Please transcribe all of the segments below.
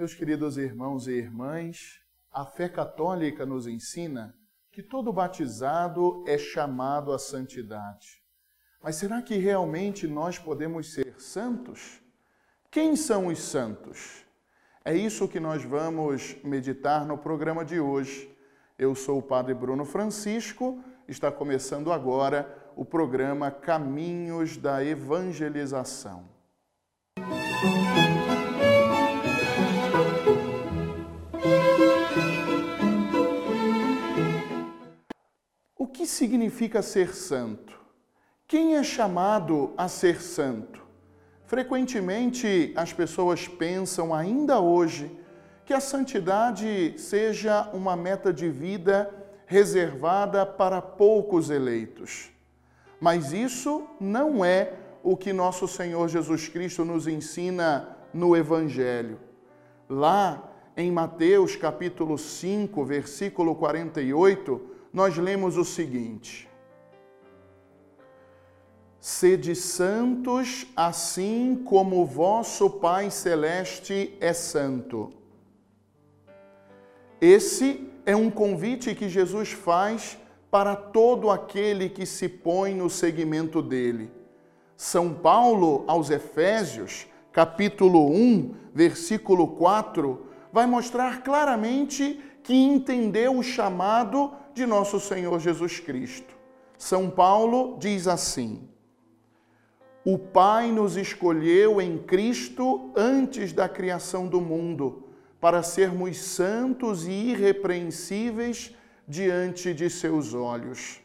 Meus queridos irmãos e irmãs, a fé católica nos ensina que todo batizado é chamado à santidade. Mas será que realmente nós podemos ser santos? Quem são os santos? É isso que nós vamos meditar no programa de hoje. Eu sou o Padre Bruno Francisco, está começando agora o programa Caminhos da Evangelização. O significa ser santo? Quem é chamado a ser santo? Frequentemente as pessoas pensam ainda hoje que a santidade seja uma meta de vida reservada para poucos eleitos. Mas isso não é o que nosso Senhor Jesus Cristo nos ensina no Evangelho. Lá em Mateus capítulo 5, versículo 48, nós lemos o seguinte: Sede santos, assim como vosso Pai Celeste é santo. Esse é um convite que Jesus faz para todo aquele que se põe no seguimento dele. São Paulo aos Efésios, capítulo 1, versículo 4, vai mostrar claramente que entendeu o chamado de nosso Senhor Jesus Cristo. São Paulo diz assim: o Pai nos escolheu em Cristo antes da criação do mundo, para sermos santos e irrepreensíveis diante de seus olhos.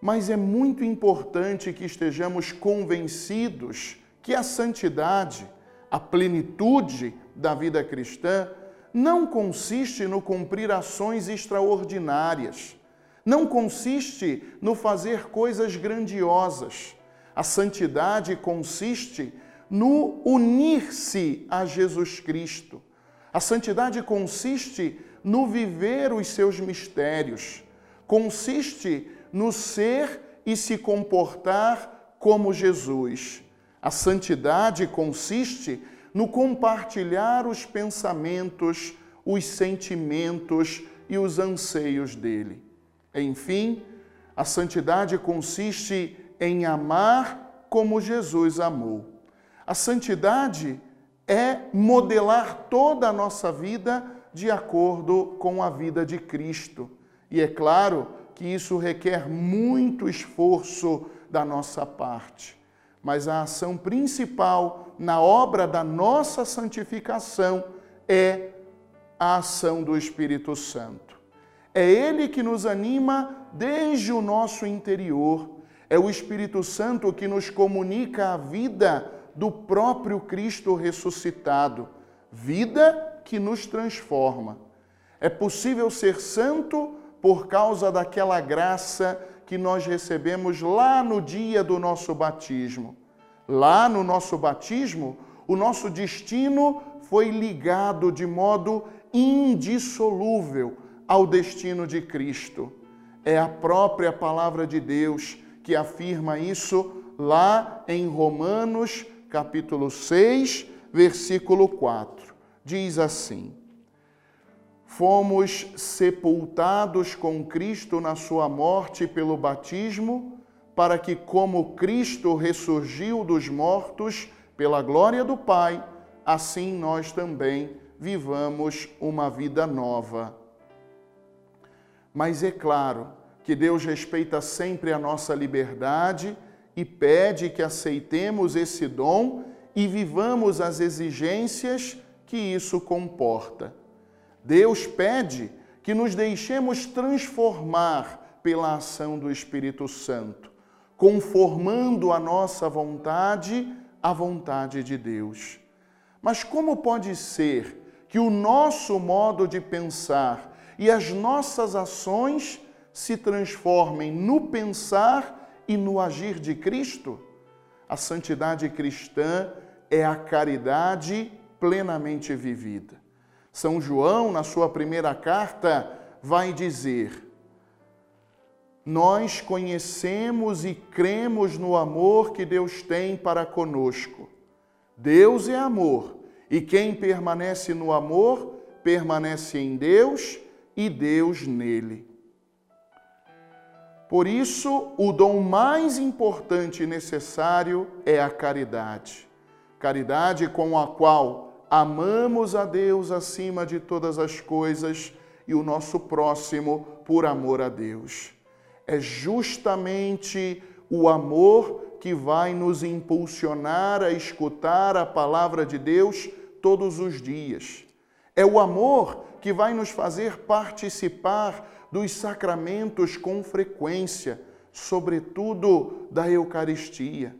Mas é muito importante que estejamos convencidos que a santidade, a plenitude da vida cristã, não consiste no cumprir ações extraordinárias, não consiste no fazer coisas grandiosas a santidade consiste no unir-se a Jesus Cristo. A santidade consiste no viver os seus mistérios, consiste no ser e se comportar como Jesus. A santidade consiste no compartilhar os pensamentos, os sentimentos e os anseios dele. Enfim, a santidade consiste em amar como Jesus amou. A santidade é modelar toda a nossa vida de acordo com a vida de Cristo. E é claro que isso requer muito esforço da nossa parte. Mas a ação principal na obra da nossa santificação é a ação do Espírito Santo. É Ele que nos anima desde o nosso interior é o Espírito Santo que nos comunica a vida do próprio Cristo ressuscitado, vida que nos transforma. É possível ser santo por causa daquela graça que nós recebemos lá no dia do nosso batismo. Lá no nosso batismo, o nosso destino foi ligado de modo indissolúvel ao destino de Cristo. É a própria palavra de Deus que afirma isso lá em Romanos, capítulo 6, versículo 4. Diz assim: Fomos sepultados com Cristo na sua morte pelo batismo, para que, como Cristo ressurgiu dos mortos pela glória do Pai, assim nós também vivamos uma vida nova. Mas é claro, que Deus respeita sempre a nossa liberdade e pede que aceitemos esse dom e vivamos as exigências que isso comporta. Deus pede que nos deixemos transformar pela ação do Espírito Santo, conformando a nossa vontade à vontade de Deus. Mas como pode ser que o nosso modo de pensar e as nossas ações se transformem no pensar e no agir de Cristo? A santidade cristã é a caridade plenamente vivida. São João, na sua primeira carta, vai dizer: Nós conhecemos e cremos no amor que Deus tem para conosco. Deus é amor, E quem permanece no amor, permanece em Deus e Deus nele. Por isso, o dom mais importante e necessário é a caridade. Caridade com a qual amamos a Deus acima de todas as coisas e o nosso próximo por amor a Deus. É justamente o amor que vai nos impulsionar a escutar a palavra de Deus todos os dias. É o amor que vai nos fazer participar dos sacramentos com frequência, sobretudo da Eucaristia.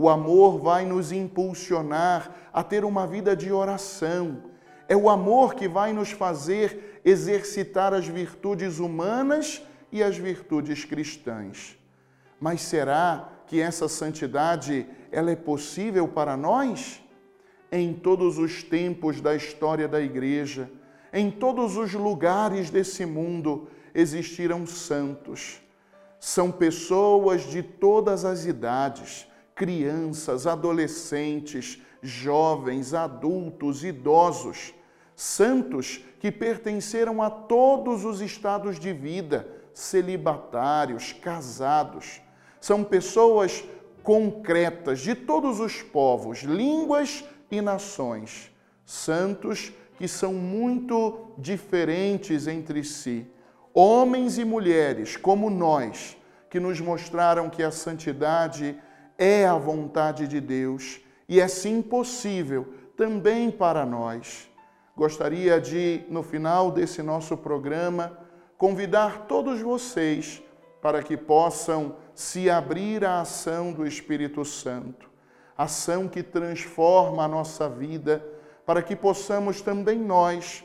O amor vai nos impulsionar a ter uma vida de oração. É o amor que vai nos fazer exercitar as virtudes humanas e as virtudes cristãs. Mas será que essa santidade ela é possível para nós? Em todos os tempos da história da igreja, em todos os lugares desse mundo existiram santos. São pessoas de todas as idades, crianças, adolescentes, jovens, adultos, idosos, santos que pertenceram a todos os estados de vida, celibatários, casados. São pessoas concretas de todos os povos, línguas e nações. Santos que são muito diferentes entre si. Homens e mulheres como nós, que nos mostraram que a santidade é a vontade de Deus e é sim possível também para nós. Gostaria de, no final desse nosso programa, convidar todos vocês para que possam se abrir à ação do Espírito Santo, ação que transforma a nossa vida, para que possamos também nós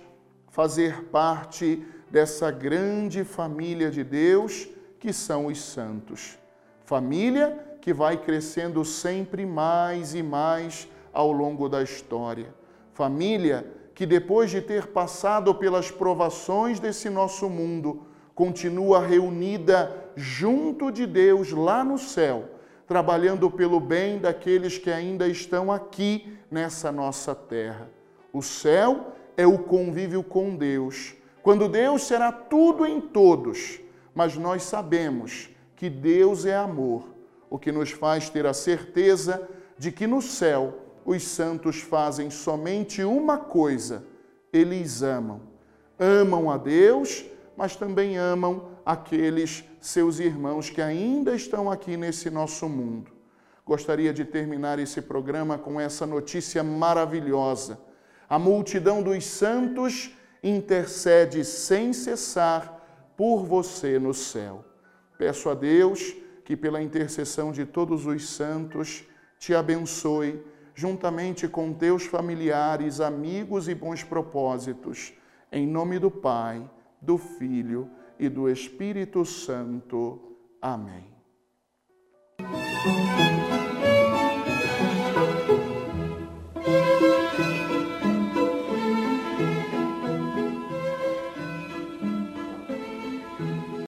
fazer parte dessa grande família de Deus que são os santos. Família que vai crescendo sempre mais e mais ao longo da história. Família que depois de ter passado pelas provações desse nosso mundo, continua reunida junto de Deus lá no céu, trabalhando pelo bem daqueles que ainda estão aqui nessa nossa terra. O céu é o convívio com Deus, quando Deus será tudo em todos, mas nós sabemos que Deus é amor, o que nos faz ter a certeza de que no céu os santos fazem somente uma coisa: eles amam. Amam a Deus, mas também amam aqueles seus irmãos que ainda estão aqui nesse nosso mundo. Gostaria de terminar esse programa com essa notícia maravilhosa. A multidão dos santos intercede sem cessar por você no céu. Peço a Deus que, pela intercessão de todos os santos, te abençoe juntamente com teus familiares, amigos e bons propósitos, em nome do Pai, do Filho e do Espírito Santo. Amém.